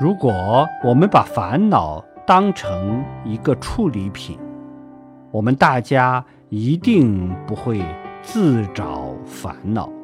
如果我们把烦恼当成一个处理品我们大家一定不会自找烦恼。